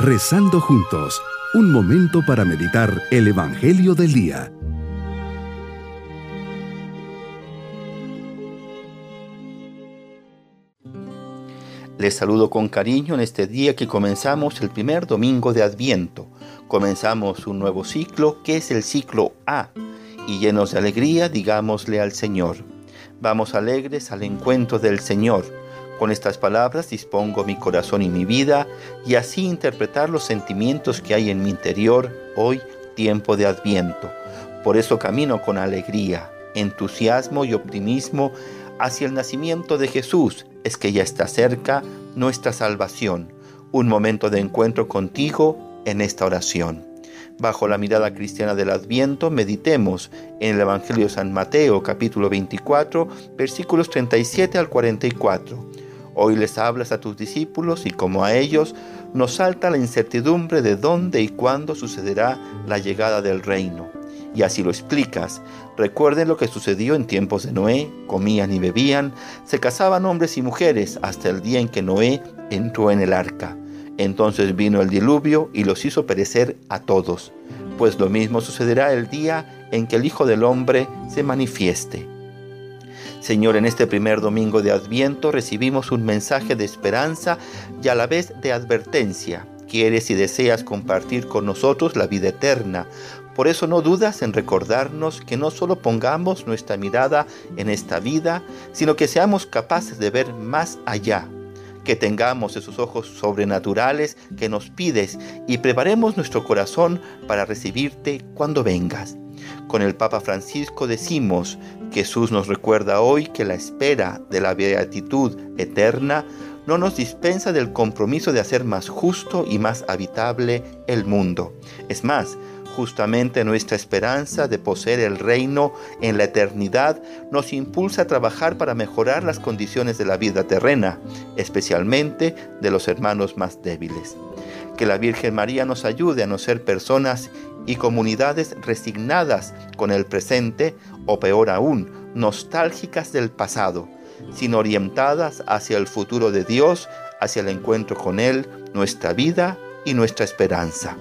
Rezando juntos, un momento para meditar el Evangelio del Día. Les saludo con cariño en este día que comenzamos el primer domingo de Adviento. Comenzamos un nuevo ciclo que es el ciclo A y llenos de alegría digámosle al Señor. Vamos alegres al encuentro del Señor con estas palabras dispongo mi corazón y mi vida y así interpretar los sentimientos que hay en mi interior hoy, tiempo de adviento. Por eso camino con alegría, entusiasmo y optimismo hacia el nacimiento de Jesús. Es que ya está cerca nuestra salvación, un momento de encuentro contigo en esta oración. Bajo la mirada cristiana del Adviento, meditemos en el Evangelio de San Mateo, capítulo 24, versículos 37 al 44 Hoy les hablas a tus discípulos y como a ellos nos salta la incertidumbre de dónde y cuándo sucederá la llegada del reino. Y así lo explicas. Recuerden lo que sucedió en tiempos de Noé, comían y bebían, se casaban hombres y mujeres hasta el día en que Noé entró en el arca. Entonces vino el diluvio y los hizo perecer a todos. Pues lo mismo sucederá el día en que el Hijo del Hombre se manifieste. Señor, en este primer domingo de Adviento recibimos un mensaje de esperanza y a la vez de advertencia. Quieres y deseas compartir con nosotros la vida eterna. Por eso no dudas en recordarnos que no solo pongamos nuestra mirada en esta vida, sino que seamos capaces de ver más allá, que tengamos esos ojos sobrenaturales que nos pides y preparemos nuestro corazón para recibirte cuando vengas. Con el Papa Francisco decimos, Jesús nos recuerda hoy que la espera de la beatitud eterna no nos dispensa del compromiso de hacer más justo y más habitable el mundo. Es más, justamente nuestra esperanza de poseer el reino en la eternidad nos impulsa a trabajar para mejorar las condiciones de la vida terrena, especialmente de los hermanos más débiles. Que la Virgen María nos ayude a no ser personas y comunidades resignadas con el presente o peor aún, nostálgicas del pasado, sino orientadas hacia el futuro de Dios, hacia el encuentro con Él, nuestra vida y nuestra esperanza.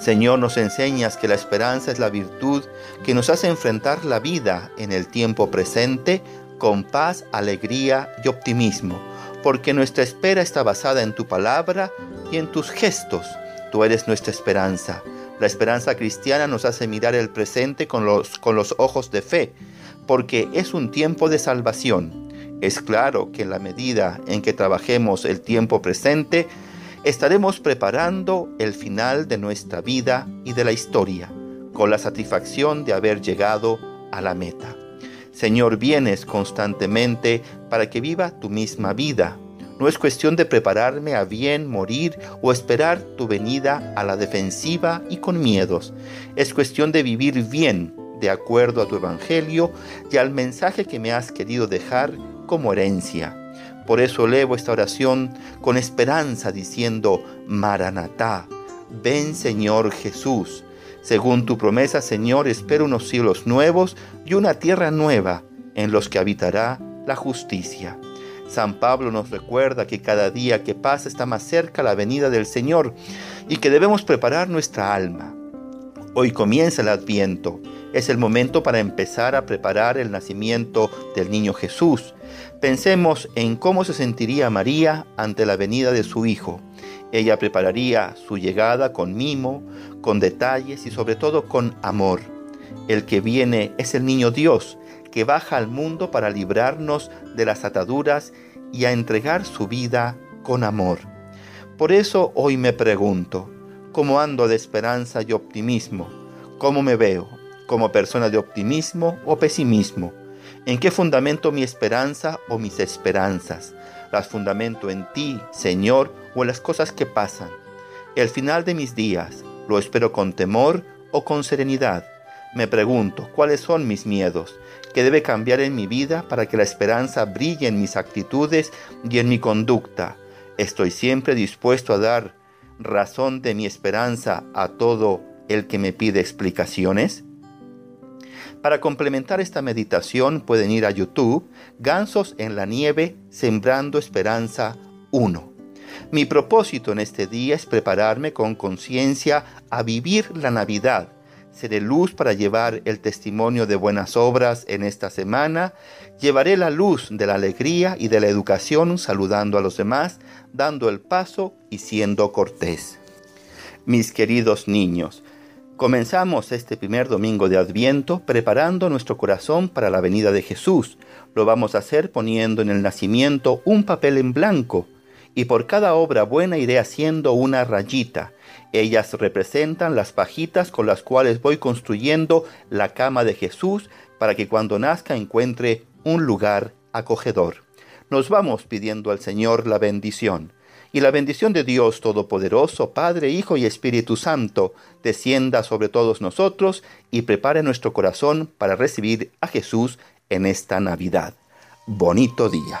Señor, nos enseñas que la esperanza es la virtud que nos hace enfrentar la vida en el tiempo presente con paz, alegría y optimismo, porque nuestra espera está basada en tu palabra y en tus gestos. Tú eres nuestra esperanza. La esperanza cristiana nos hace mirar el presente con los, con los ojos de fe, porque es un tiempo de salvación. Es claro que en la medida en que trabajemos el tiempo presente, estaremos preparando el final de nuestra vida y de la historia, con la satisfacción de haber llegado a la meta. Señor, vienes constantemente para que viva tu misma vida no es cuestión de prepararme a bien morir o esperar tu venida a la defensiva y con miedos. Es cuestión de vivir bien de acuerdo a tu evangelio y al mensaje que me has querido dejar como herencia. Por eso elevo esta oración con esperanza diciendo, Maranatá, ven Señor Jesús. Según tu promesa, Señor, espero unos cielos nuevos y una tierra nueva en los que habitará la justicia. San Pablo nos recuerda que cada día que pasa está más cerca la venida del Señor y que debemos preparar nuestra alma. Hoy comienza el adviento. Es el momento para empezar a preparar el nacimiento del niño Jesús. Pensemos en cómo se sentiría María ante la venida de su Hijo. Ella prepararía su llegada con mimo, con detalles y sobre todo con amor. El que viene es el niño Dios, que baja al mundo para librarnos de las ataduras y a entregar su vida con amor. Por eso hoy me pregunto, ¿cómo ando de esperanza y optimismo? ¿Cómo me veo? ¿Como persona de optimismo o pesimismo? ¿En qué fundamento mi esperanza o mis esperanzas? ¿Las fundamento en ti, Señor, o en las cosas que pasan? El final de mis días, ¿lo espero con temor o con serenidad? Me pregunto, ¿cuáles son mis miedos? ¿Qué debe cambiar en mi vida para que la esperanza brille en mis actitudes y en mi conducta? ¿Estoy siempre dispuesto a dar razón de mi esperanza a todo el que me pide explicaciones? Para complementar esta meditación pueden ir a YouTube, Gansos en la Nieve, Sembrando Esperanza 1. Mi propósito en este día es prepararme con conciencia a vivir la Navidad. Seré luz para llevar el testimonio de buenas obras en esta semana. Llevaré la luz de la alegría y de la educación saludando a los demás, dando el paso y siendo cortés. Mis queridos niños, Comenzamos este primer domingo de Adviento preparando nuestro corazón para la venida de Jesús. Lo vamos a hacer poniendo en el nacimiento un papel en blanco y por cada obra buena iré haciendo una rayita. Ellas representan las pajitas con las cuales voy construyendo la cama de Jesús para que cuando nazca encuentre un lugar acogedor. Nos vamos pidiendo al Señor la bendición y la bendición de Dios Todopoderoso, Padre, Hijo y Espíritu Santo, descienda sobre todos nosotros y prepare nuestro corazón para recibir a Jesús en esta Navidad. Bonito día.